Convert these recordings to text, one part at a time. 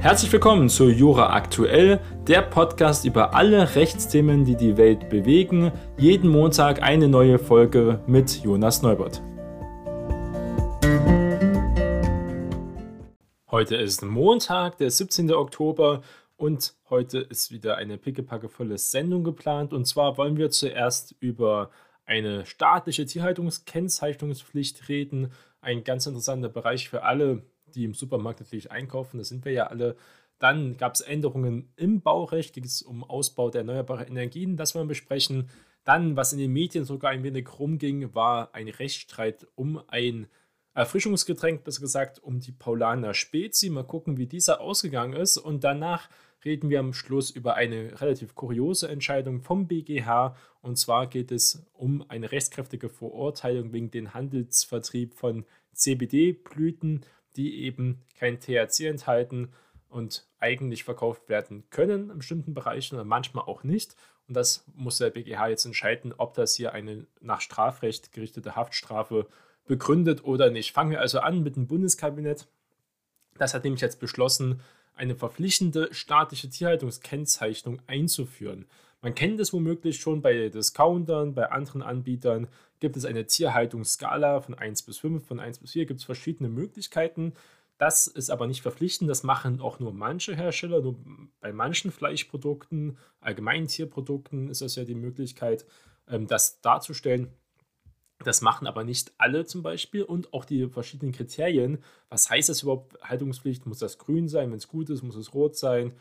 Herzlich willkommen zu Jura Aktuell, der Podcast über alle Rechtsthemen, die die Welt bewegen. Jeden Montag eine neue Folge mit Jonas Neubert. Heute ist Montag, der 17. Oktober und heute ist wieder eine pickepackevolle Sendung geplant. Und zwar wollen wir zuerst über eine staatliche Tierhaltungskennzeichnungspflicht reden. Ein ganz interessanter Bereich für alle, die im Supermarkt natürlich einkaufen. Das sind wir ja alle. Dann gab es Änderungen im Baurecht, ging es um Ausbau der erneuerbaren Energien, das wollen wir besprechen. Dann, was in den Medien sogar ein wenig rumging, war ein Rechtsstreit um ein Erfrischungsgetränk, besser gesagt, um die Paulaner Spezi. Mal gucken, wie dieser ausgegangen ist. Und danach reden wir am Schluss über eine relativ kuriose Entscheidung vom BGH. Und zwar geht es um eine rechtskräftige Verurteilung wegen den Handelsvertrieb von CBD-Blüten, die eben kein THC enthalten und eigentlich verkauft werden können in bestimmten Bereichen oder manchmal auch nicht. Und das muss der BGH jetzt entscheiden, ob das hier eine nach Strafrecht gerichtete Haftstrafe begründet oder nicht. Fangen wir also an mit dem Bundeskabinett. Das hat nämlich jetzt beschlossen, eine verpflichtende staatliche Tierhaltungskennzeichnung einzuführen. Man kennt es womöglich schon bei Discountern, bei anderen Anbietern gibt es eine Tierhaltungsskala von 1 bis 5, von 1 bis 4 gibt es verschiedene Möglichkeiten. Das ist aber nicht verpflichtend, das machen auch nur manche Hersteller, nur bei manchen Fleischprodukten, allgemeinen Tierprodukten ist das ja die Möglichkeit, ähm, das darzustellen. Das machen aber nicht alle zum Beispiel und auch die verschiedenen Kriterien. Was heißt das überhaupt? Haltungspflicht, muss das grün sein, wenn es gut ist, muss es rot sein?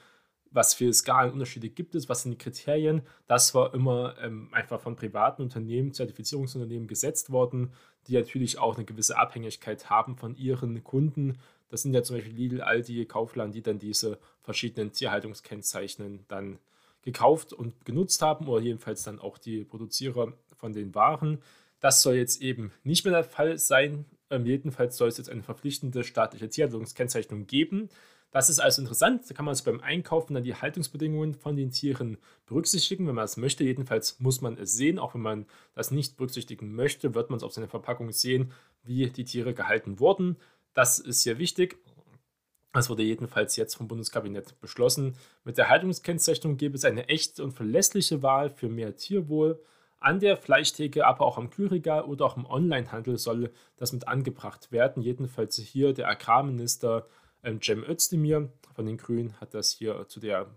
Was für Skalenunterschiede gibt es? Was sind die Kriterien? Das war immer ähm, einfach von privaten Unternehmen, Zertifizierungsunternehmen gesetzt worden, die natürlich auch eine gewisse Abhängigkeit haben von ihren Kunden. Das sind ja zum Beispiel Lidl, Aldi, Kaufland, die dann diese verschiedenen Tierhaltungskennzeichen dann gekauft und genutzt haben oder jedenfalls dann auch die Produzierer von den Waren. Das soll jetzt eben nicht mehr der Fall sein. Ähm, jedenfalls soll es jetzt eine verpflichtende staatliche Tierhaltungskennzeichnung geben. Das ist also interessant. Da kann man also beim Einkaufen dann die Haltungsbedingungen von den Tieren berücksichtigen, wenn man es möchte. Jedenfalls muss man es sehen. Auch wenn man das nicht berücksichtigen möchte, wird man es auf seiner Verpackung sehen, wie die Tiere gehalten wurden. Das ist hier wichtig. Das wurde jedenfalls jetzt vom Bundeskabinett beschlossen. Mit der Haltungskennzeichnung gäbe es eine echte und verlässliche Wahl für mehr Tierwohl. An der Fleischtheke, aber auch am Kühlregal oder auch im Onlinehandel soll das mit angebracht werden. Jedenfalls hier der Agrarminister ähm, Cem Özdemir von den Grünen hat das hier zu der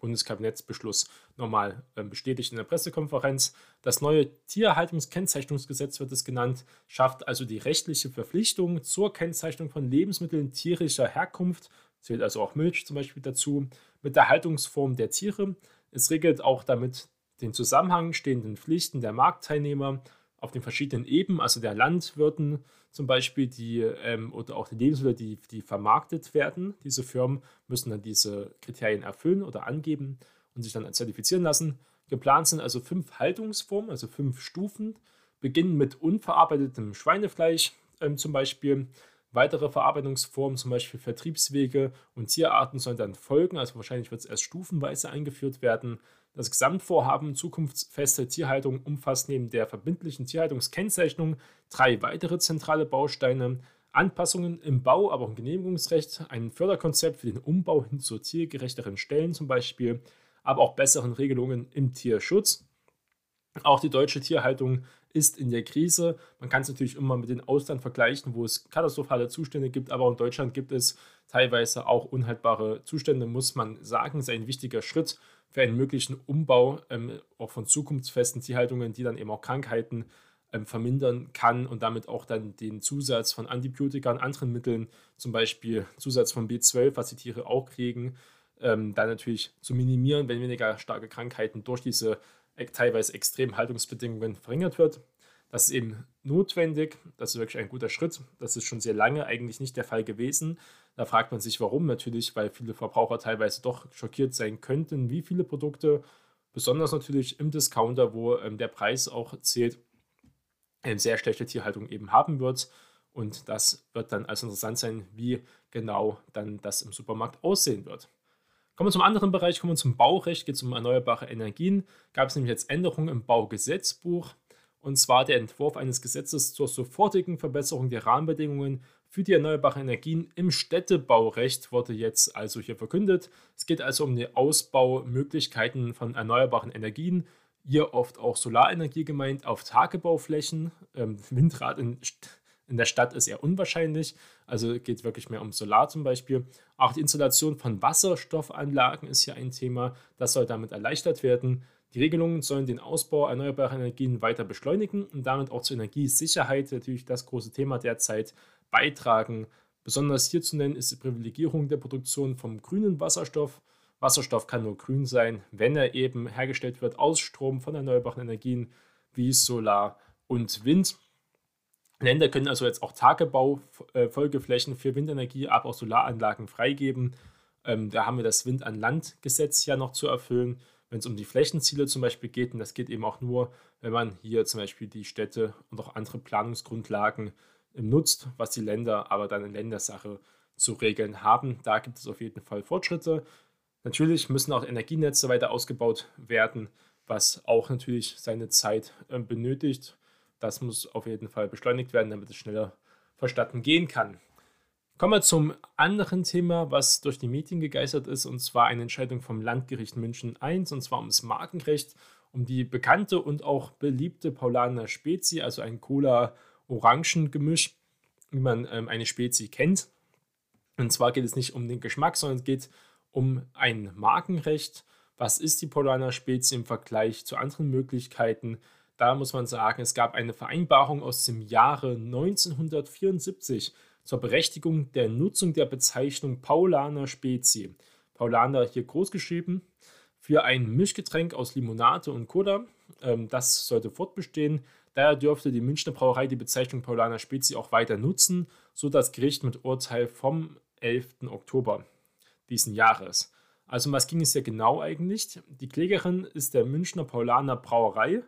Bundeskabinettsbeschluss nochmal ähm, bestätigt in der Pressekonferenz. Das neue Tierhaltungskennzeichnungsgesetz wird es genannt, schafft also die rechtliche Verpflichtung zur Kennzeichnung von Lebensmitteln tierischer Herkunft, zählt also auch Milch zum Beispiel dazu, mit der Haltungsform der Tiere. Es regelt auch damit den Zusammenhang stehenden Pflichten der Marktteilnehmer auf den verschiedenen Ebenen, also der Landwirten zum Beispiel, die ähm, oder auch die Lebensmittel, die, die vermarktet werden. Diese Firmen müssen dann diese Kriterien erfüllen oder angeben und sich dann zertifizieren lassen. Geplant sind also fünf Haltungsformen, also fünf Stufen, beginnen mit unverarbeitetem Schweinefleisch ähm, zum Beispiel. Weitere Verarbeitungsformen, zum Beispiel Vertriebswege und Tierarten, sollen dann folgen. Also wahrscheinlich wird es erst stufenweise eingeführt werden. Das Gesamtvorhaben zukunftsfeste Tierhaltung umfasst neben der verbindlichen Tierhaltungskennzeichnung drei weitere zentrale Bausteine. Anpassungen im Bau, aber auch im Genehmigungsrecht, ein Förderkonzept für den Umbau hin zu tiergerechteren Stellen zum Beispiel, aber auch besseren Regelungen im Tierschutz. Auch die deutsche Tierhaltung ist in der Krise. Man kann es natürlich immer mit dem Ausland vergleichen, wo es katastrophale Zustände gibt, aber auch in Deutschland gibt es teilweise auch unhaltbare Zustände, muss man sagen. Das ist ein wichtiger Schritt für einen möglichen Umbau ähm, auch von zukunftsfesten Tierhaltungen, die dann eben auch Krankheiten ähm, vermindern kann und damit auch dann den Zusatz von Antibiotika und anderen Mitteln, zum Beispiel Zusatz von B12, was die Tiere auch kriegen, ähm, dann natürlich zu minimieren, wenn weniger starke Krankheiten durch diese teilweise extremen Haltungsbedingungen verringert wird. Das ist eben notwendig, das ist wirklich ein guter Schritt. Das ist schon sehr lange eigentlich nicht der Fall gewesen. Da fragt man sich, warum natürlich, weil viele Verbraucher teilweise doch schockiert sein könnten, wie viele Produkte, besonders natürlich im Discounter, wo ähm, der Preis auch zählt, eine sehr schlechte Tierhaltung eben haben wird. Und das wird dann also interessant sein, wie genau dann das im Supermarkt aussehen wird. Kommen wir zum anderen Bereich, kommen wir zum Baurecht, geht es um erneuerbare Energien. Gab es nämlich jetzt Änderungen im Baugesetzbuch und zwar der Entwurf eines Gesetzes zur sofortigen Verbesserung der Rahmenbedingungen für die erneuerbaren Energien im Städtebaurecht wurde jetzt also hier verkündet. Es geht also um die Ausbaumöglichkeiten von erneuerbaren Energien. Hier oft auch Solarenergie gemeint auf Tagebauflächen. Ähm, Windrad in, in der Stadt ist eher unwahrscheinlich. Also geht wirklich mehr um Solar zum Beispiel. Auch die Installation von Wasserstoffanlagen ist hier ein Thema. Das soll damit erleichtert werden. Die Regelungen sollen den Ausbau erneuerbarer Energien weiter beschleunigen und damit auch zur Energiesicherheit, natürlich das große Thema derzeit, beitragen. Besonders hier zu nennen ist die Privilegierung der Produktion vom grünen Wasserstoff. Wasserstoff kann nur grün sein, wenn er eben hergestellt wird aus Strom von erneuerbaren Energien wie Solar und Wind. Länder können also jetzt auch Tagebaufolgeflächen für Windenergie, aber auch Solaranlagen freigeben. Ähm, da haben wir das Wind an Land Gesetz ja noch zu erfüllen wenn es um die Flächenziele zum Beispiel geht. Und das geht eben auch nur, wenn man hier zum Beispiel die Städte und auch andere Planungsgrundlagen ähm, nutzt, was die Länder aber dann in Ländersache zu regeln haben. Da gibt es auf jeden Fall Fortschritte. Natürlich müssen auch Energienetze weiter ausgebaut werden, was auch natürlich seine Zeit äh, benötigt. Das muss auf jeden Fall beschleunigt werden, damit es schneller verstatten gehen kann. Kommen wir zum anderen Thema, was durch die Medien gegeistert ist, und zwar eine Entscheidung vom Landgericht München I, und zwar ums Markenrecht, um die bekannte und auch beliebte Paulaner Spezi, also ein Cola-Orangen-Gemisch, wie man ähm, eine Spezi kennt. Und zwar geht es nicht um den Geschmack, sondern es geht um ein Markenrecht. Was ist die Paulaner Spezi im Vergleich zu anderen Möglichkeiten? Da muss man sagen, es gab eine Vereinbarung aus dem Jahre 1974 zur Berechtigung der Nutzung der Bezeichnung Paulaner Spezi. Paulaner hier großgeschrieben für ein Mischgetränk aus Limonade und Cola. Ähm, das sollte fortbestehen. Daher dürfte die Münchner Brauerei die Bezeichnung Paulaner Spezi auch weiter nutzen, so das Gericht mit Urteil vom 11. Oktober diesen Jahres. Also um was ging es ja genau eigentlich? Die Klägerin ist der Münchner Paulaner Brauerei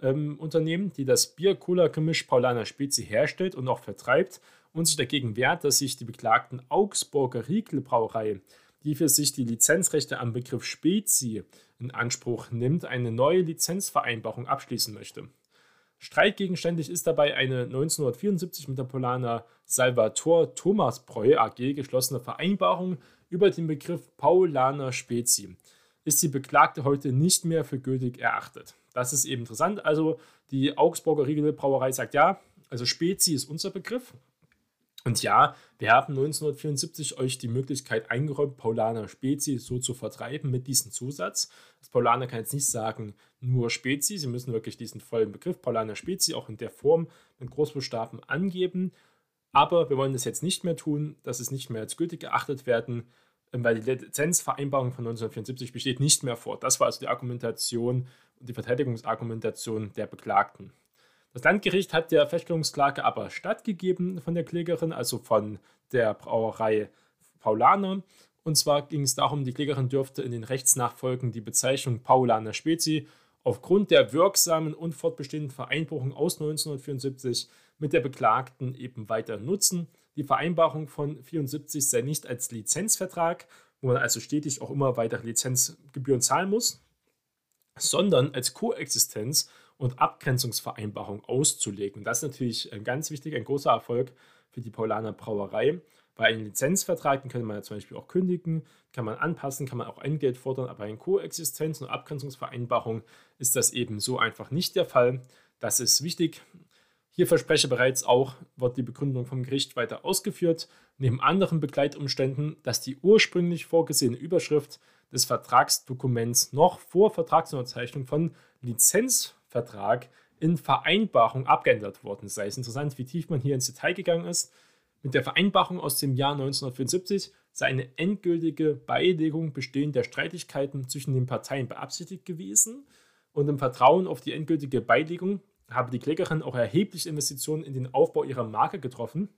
ähm, Unternehmen, die das Bier-Cola-Gemisch Paulaner Spezi herstellt und auch vertreibt und sich dagegen wehrt, dass sich die beklagten Augsburger Riegel-Brauerei, die für sich die Lizenzrechte am Begriff Spezi in Anspruch nimmt, eine neue Lizenzvereinbarung abschließen möchte. Streitgegenständig ist dabei eine 1974 mit der Polaner Salvator Thomas Bräu AG geschlossene Vereinbarung über den Begriff Paulaner Spezi. Ist die Beklagte heute nicht mehr für gültig erachtet. Das ist eben interessant. Also die Augsburger Riegelbrauerei sagt ja, also Spezi ist unser Begriff, und ja, wir haben 1974 euch die Möglichkeit eingeräumt, Paulaner Spezi so zu vertreiben mit diesem Zusatz. Das Paulaner kann jetzt nicht sagen, nur Spezi, sie müssen wirklich diesen vollen Begriff Paulaner Spezi auch in der Form mit Großbuchstaben angeben. Aber wir wollen das jetzt nicht mehr tun, dass es nicht mehr als gültig geachtet werden, weil die Lizenzvereinbarung von 1974 besteht nicht mehr vor. Das war also die Argumentation und die Verteidigungsargumentation der Beklagten. Das Landgericht hat der Feststellungsklage aber stattgegeben von der Klägerin, also von der Brauerei Paulaner. Und zwar ging es darum, die Klägerin dürfte in den Rechtsnachfolgen die Bezeichnung Paulaner Spezi aufgrund der wirksamen und fortbestehenden Vereinbarung aus 1974 mit der Beklagten eben weiter nutzen. Die Vereinbarung von 1974 sei nicht als Lizenzvertrag, wo man also stetig auch immer weitere Lizenzgebühren zahlen muss, sondern als Koexistenz und Abgrenzungsvereinbarung auszulegen. Und das ist natürlich ganz wichtig, ein großer Erfolg für die Paulaner Brauerei, weil einen Lizenzvertrag, den könnte man ja zum Beispiel auch kündigen, kann man anpassen, kann man auch Entgelt fordern, aber in Koexistenz- und Abgrenzungsvereinbarung ist das eben so einfach nicht der Fall. Das ist wichtig. Hier verspreche bereits auch, wird die Begründung vom Gericht weiter ausgeführt, neben anderen Begleitumständen, dass die ursprünglich vorgesehene Überschrift des Vertragsdokuments noch vor Vertragsunterzeichnung von Lizenz Vertrag in Vereinbarung abgeändert worden sei. Es ist interessant, wie tief man hier ins Detail gegangen ist. Mit der Vereinbarung aus dem Jahr 1974 sei eine endgültige Beilegung bestehender Streitigkeiten zwischen den Parteien beabsichtigt gewesen und im Vertrauen auf die endgültige Beilegung habe die Klägerin auch erhebliche Investitionen in den Aufbau ihrer Marke getroffen.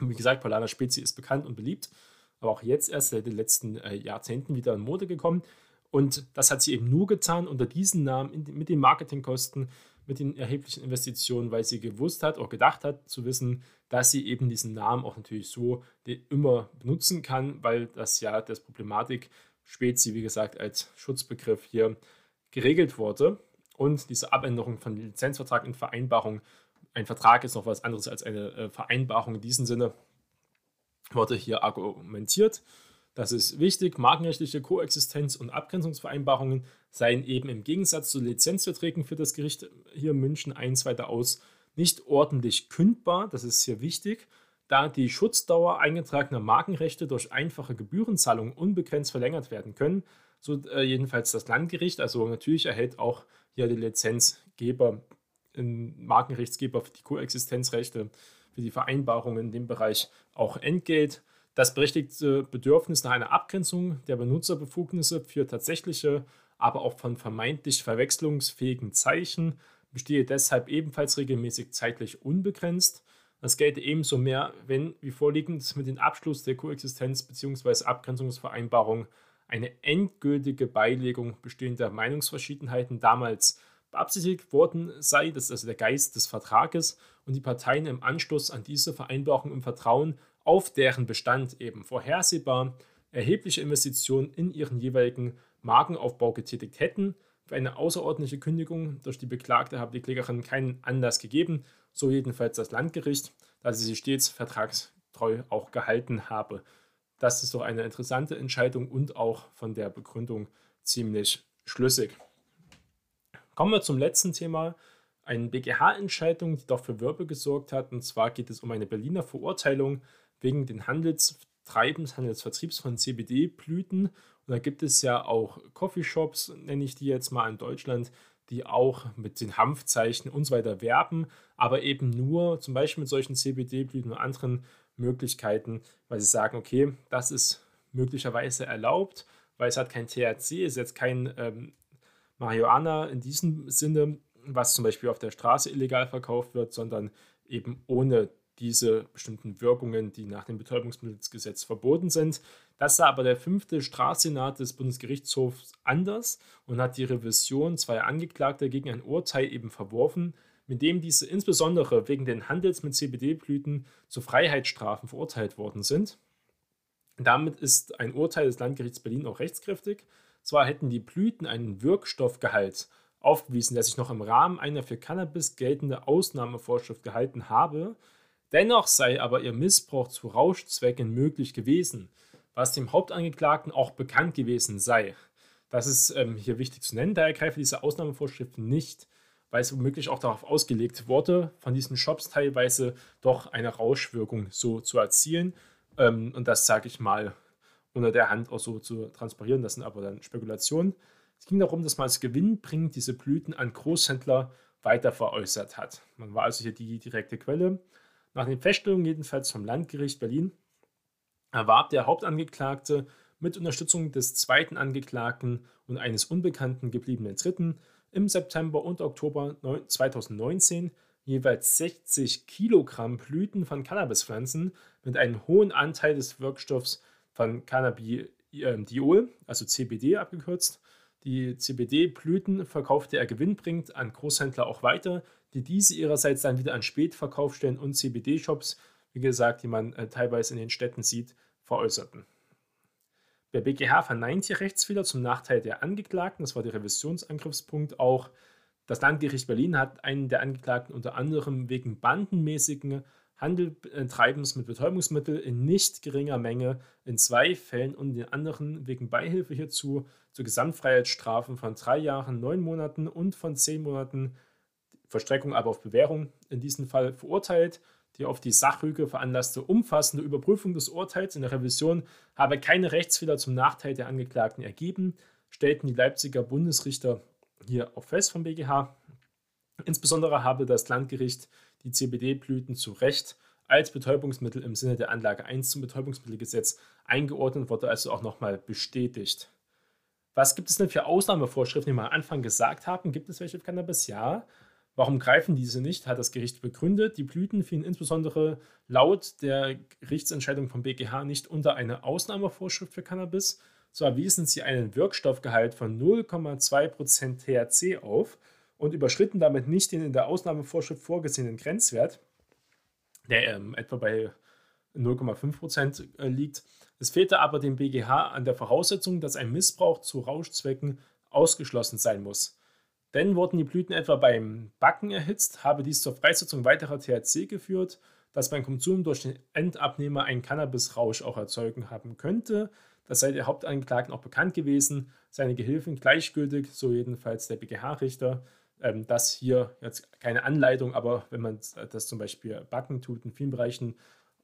Wie gesagt, Polana Spezi ist bekannt und beliebt, aber auch jetzt erst seit den letzten äh, Jahrzehnten wieder in Mode gekommen. Und das hat sie eben nur getan unter diesen Namen, mit den Marketingkosten, mit den erheblichen Investitionen, weil sie gewusst hat, auch gedacht hat, zu wissen, dass sie eben diesen Namen auch natürlich so immer benutzen kann, weil das ja das Problematik Spezi, wie gesagt, als Schutzbegriff hier geregelt wurde. Und diese Abänderung von Lizenzvertrag in Vereinbarung, ein Vertrag ist noch was anderes als eine äh, Vereinbarung in diesem Sinne. Wurde hier argumentiert. Das ist wichtig. Markenrechtliche Koexistenz und Abgrenzungsvereinbarungen seien eben im Gegensatz zu Lizenzverträgen für das Gericht hier München 1 weiter aus nicht ordentlich kündbar. Das ist hier wichtig, da die Schutzdauer eingetragener Markenrechte durch einfache Gebührenzahlungen unbegrenzt verlängert werden können. So äh, jedenfalls das Landgericht. Also natürlich erhält auch hier die Lizenzgeber, Markenrechtsgeber für die Koexistenzrechte, für die Vereinbarungen in dem Bereich auch Entgelt. Das berechtigte Bedürfnis nach einer Abgrenzung der Benutzerbefugnisse für tatsächliche, aber auch von vermeintlich verwechslungsfähigen Zeichen bestehe deshalb ebenfalls regelmäßig zeitlich unbegrenzt. Das gelte ebenso mehr, wenn wie vorliegend mit dem Abschluss der Koexistenz- bzw. Abgrenzungsvereinbarung eine endgültige Beilegung bestehender Meinungsverschiedenheiten damals beabsichtigt worden sei, das ist also der Geist des Vertrages, und die Parteien im Anschluss an diese Vereinbarung im Vertrauen auf deren Bestand eben vorhersehbar erhebliche Investitionen in ihren jeweiligen Markenaufbau getätigt hätten. Für eine außerordentliche Kündigung durch die Beklagte habe die Klägerin keinen Anlass gegeben, so jedenfalls das Landgericht, da sie sich stets vertragstreu auch gehalten habe. Das ist doch eine interessante Entscheidung und auch von der Begründung ziemlich schlüssig. Kommen wir zum letzten Thema, eine BGH-Entscheidung, die doch für Wirbel gesorgt hat. Und zwar geht es um eine Berliner Verurteilung wegen den Handelstreibens, Handelsvertriebs von CBD-Blüten. Und da gibt es ja auch Coffeeshops, nenne ich die jetzt mal in Deutschland, die auch mit den Hanfzeichen und so weiter werben, aber eben nur zum Beispiel mit solchen CBD-Blüten und anderen Möglichkeiten, weil sie sagen, okay, das ist möglicherweise erlaubt, weil es hat kein THC, es ist jetzt kein ähm, Marihuana in diesem Sinne, was zum Beispiel auf der Straße illegal verkauft wird, sondern eben ohne diese bestimmten Wirkungen, die nach dem Betäubungsmittelgesetz verboten sind. Das sah aber der fünfte Strafsenat des Bundesgerichtshofs anders und hat die Revision zweier Angeklagter gegen ein Urteil eben verworfen, mit dem diese insbesondere wegen den Handels mit CBD-Blüten zu Freiheitsstrafen verurteilt worden sind. Damit ist ein Urteil des Landgerichts Berlin auch rechtskräftig. Zwar hätten die Blüten einen Wirkstoffgehalt aufgewiesen, der sich noch im Rahmen einer für Cannabis geltende Ausnahmevorschrift gehalten habe, dennoch sei aber ihr Missbrauch zu Rauschzwecken möglich gewesen, was dem Hauptangeklagten auch bekannt gewesen sei. Das ist ähm, hier wichtig zu nennen, daher greife diese Ausnahmevorschrift nicht, weil es womöglich auch darauf ausgelegt wurde, von diesen Shops teilweise doch eine Rauschwirkung so zu erzielen. Ähm, und das sage ich mal unter der Hand auch so zu transparieren. Das sind aber dann Spekulationen. Es ging darum, dass man als gewinnbringend diese Blüten an Großhändler weiter veräußert hat. Man war also hier die direkte Quelle. Nach den Feststellungen jedenfalls vom Landgericht Berlin erwarb der Hauptangeklagte mit Unterstützung des zweiten Angeklagten und eines unbekannten gebliebenen Dritten im September und Oktober 2019 jeweils 60 Kilogramm Blüten von Cannabispflanzen mit einem hohen Anteil des Wirkstoffs von Cannabidiol, also CBD abgekürzt. Die CBD-Blüten verkaufte er gewinnbringend an Großhändler auch weiter, die diese ihrerseits dann wieder an Spätverkaufsstellen und CBD-Shops, wie gesagt, die man äh, teilweise in den Städten sieht, veräußerten. Der BGH verneint hier Rechtsfehler zum Nachteil der Angeklagten. Das war der Revisionsangriffspunkt auch. Das Landgericht Berlin hat einen der Angeklagten unter anderem wegen bandenmäßigen Handeltreibens mit Betäubungsmitteln in nicht geringer Menge in zwei Fällen und den anderen wegen Beihilfe hierzu zu Gesamtfreiheitsstrafen von drei Jahren, neun Monaten und von zehn Monaten Verstreckung aber auf Bewährung in diesem Fall verurteilt. Die auf die Sachrüge veranlasste umfassende Überprüfung des Urteils in der Revision habe keine Rechtsfehler zum Nachteil der Angeklagten ergeben, stellten die Leipziger Bundesrichter hier auch fest vom BGH. Insbesondere habe das Landgericht die CBD-Blüten zu Recht als Betäubungsmittel im Sinne der Anlage 1 zum Betäubungsmittelgesetz eingeordnet, wurde also auch nochmal bestätigt. Was gibt es denn für Ausnahmevorschriften, die wir am Anfang gesagt haben? Gibt es welche für Cannabis? Ja. Warum greifen diese nicht, hat das Gericht begründet. Die Blüten fielen insbesondere laut der Gerichtsentscheidung vom BGH nicht unter eine Ausnahmevorschrift für Cannabis. So erwiesen sie einen Wirkstoffgehalt von 0,2% THC auf und überschritten damit nicht den in der Ausnahmevorschrift vorgesehenen Grenzwert, der ähm, etwa bei 0,5% äh, liegt. Es fehlte aber dem BGH an der Voraussetzung, dass ein Missbrauch zu Rauschzwecken ausgeschlossen sein muss. Denn wurden die Blüten etwa beim Backen erhitzt, habe dies zur Freisetzung weiterer THC geführt. dass beim Konsum durch den Endabnehmer ein Cannabisrausch auch erzeugen haben könnte. Das sei der Hauptangeklagten auch bekannt gewesen. Seine Gehilfen gleichgültig, so jedenfalls der BGH-Richter. Ähm, das hier jetzt keine Anleitung, aber wenn man das zum Beispiel backen tut in vielen Bereichen,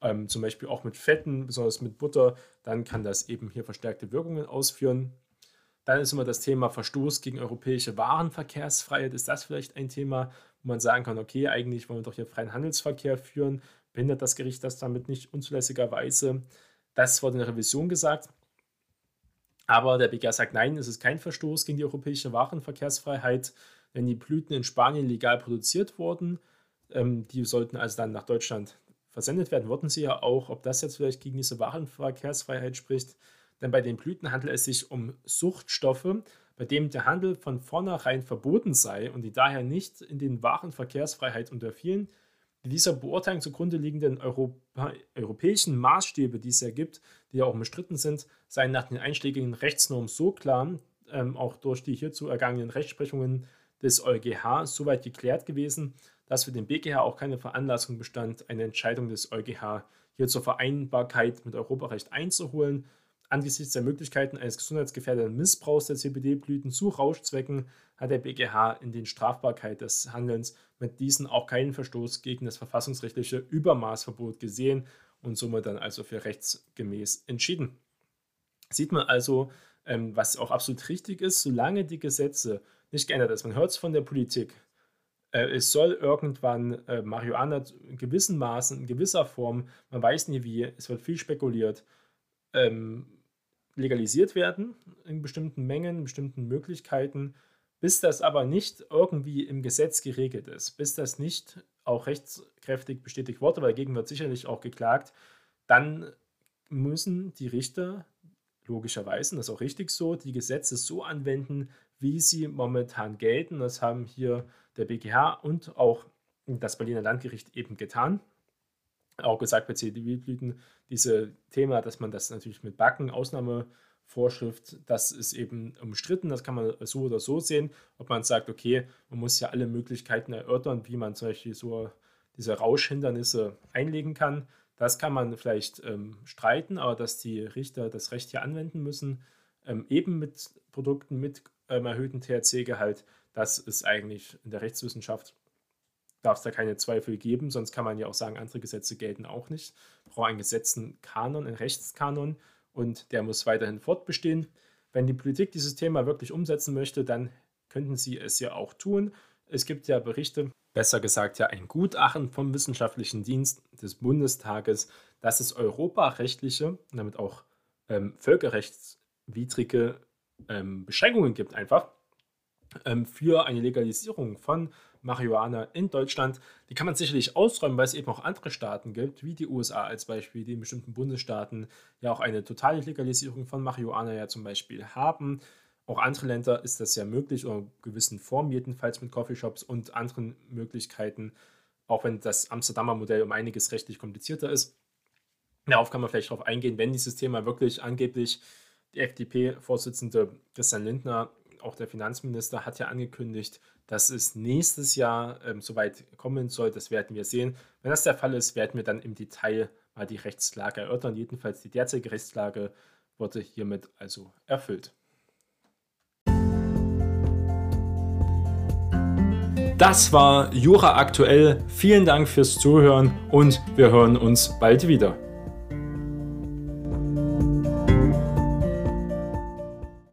ähm, zum Beispiel auch mit Fetten, besonders mit Butter, dann kann das eben hier verstärkte Wirkungen ausführen. Dann ist immer das Thema Verstoß gegen europäische Warenverkehrsfreiheit. Ist das vielleicht ein Thema, wo man sagen kann, okay, eigentlich wollen wir doch hier freien Handelsverkehr führen, behindert das Gericht das damit nicht unzulässigerweise? Das wurde in der Revision gesagt. Aber der BGH sagt, nein, es ist kein Verstoß gegen die europäische Warenverkehrsfreiheit, denn die Blüten in Spanien legal produziert wurden. Ähm, die sollten also dann nach Deutschland versendet werden, wurden sie ja auch. Ob das jetzt vielleicht gegen diese Warenverkehrsfreiheit spricht, denn bei den Blüten handelt es sich um Suchtstoffe, bei denen der Handel von vornherein verboten sei und die daher nicht in den Warenverkehrsfreiheit unterfielen. Die dieser Beurteilung zugrunde liegenden Europa europäischen Maßstäbe, die es ja gibt, die ja auch umstritten sind, seien nach den einschlägigen Rechtsnormen so klar, ähm, auch durch die hierzu ergangenen Rechtsprechungen des EuGH soweit geklärt gewesen, dass für den BGH auch keine Veranlassung bestand, eine Entscheidung des EuGH hier zur Vereinbarkeit mit Europarecht einzuholen Angesichts der Möglichkeiten eines gesundheitsgefährdenden Missbrauchs der CBD-Blüten zu Rauschzwecken hat der BGH in den Strafbarkeit des Handelns mit diesen auch keinen Verstoß gegen das verfassungsrechtliche Übermaßverbot gesehen und somit dann also für rechtsgemäß entschieden. Sieht man also, ähm, was auch absolut richtig ist, solange die Gesetze nicht geändert sind. Man hört es von der Politik. Äh, es soll irgendwann äh, Marihuana in gewissen Maßen, in gewisser Form, man weiß nie wie, es wird viel spekuliert, ähm, legalisiert werden in bestimmten Mengen, in bestimmten Möglichkeiten, bis das aber nicht irgendwie im Gesetz geregelt ist, bis das nicht auch rechtskräftig bestätigt wurde, weil dagegen wird sicherlich auch geklagt, dann müssen die Richter logischerweise, das ist auch richtig so, die Gesetze so anwenden, wie sie momentan gelten. Das haben hier der BGH und auch das Berliner Landgericht eben getan auch gesagt bei CDW-Blüten, diese Thema, dass man das natürlich mit Backen, Ausnahmevorschrift, das ist eben umstritten, das kann man so oder so sehen, ob man sagt, okay, man muss ja alle Möglichkeiten erörtern, wie man zum Beispiel so diese Rauschhindernisse einlegen kann. Das kann man vielleicht ähm, streiten, aber dass die Richter das Recht hier anwenden müssen, ähm, eben mit Produkten mit ähm, erhöhtem THC-Gehalt, das ist eigentlich in der Rechtswissenschaft darf es da keine Zweifel geben, sonst kann man ja auch sagen, andere Gesetze gelten auch nicht. Braucht einen gesetzten Kanon, einen Rechtskanon und der muss weiterhin fortbestehen. Wenn die Politik dieses Thema wirklich umsetzen möchte, dann könnten sie es ja auch tun. Es gibt ja Berichte, besser gesagt ja ein Gutachten vom Wissenschaftlichen Dienst des Bundestages, dass es europarechtliche damit auch ähm, völkerrechtswidrige ähm, Beschränkungen gibt, einfach ähm, für eine Legalisierung von Marihuana in Deutschland. Die kann man sicherlich ausräumen, weil es eben auch andere Staaten gibt, wie die USA als Beispiel, die in bestimmten Bundesstaaten ja auch eine totale Legalisierung von Marihuana ja zum Beispiel haben. Auch andere Länder ist das ja möglich, oder in gewissen Formen jedenfalls mit Coffeeshops und anderen Möglichkeiten, auch wenn das Amsterdamer Modell um einiges rechtlich komplizierter ist. Darauf kann man vielleicht darauf eingehen, wenn dieses Thema wirklich angeblich die FDP-Vorsitzende Christian Lindner auch der Finanzminister hat ja angekündigt, dass es nächstes Jahr ähm, soweit kommen soll. Das werden wir sehen. Wenn das der Fall ist, werden wir dann im Detail mal die Rechtslage erörtern. Jedenfalls die derzeitige Rechtslage wurde hiermit also erfüllt. Das war Jura aktuell. Vielen Dank fürs Zuhören und wir hören uns bald wieder.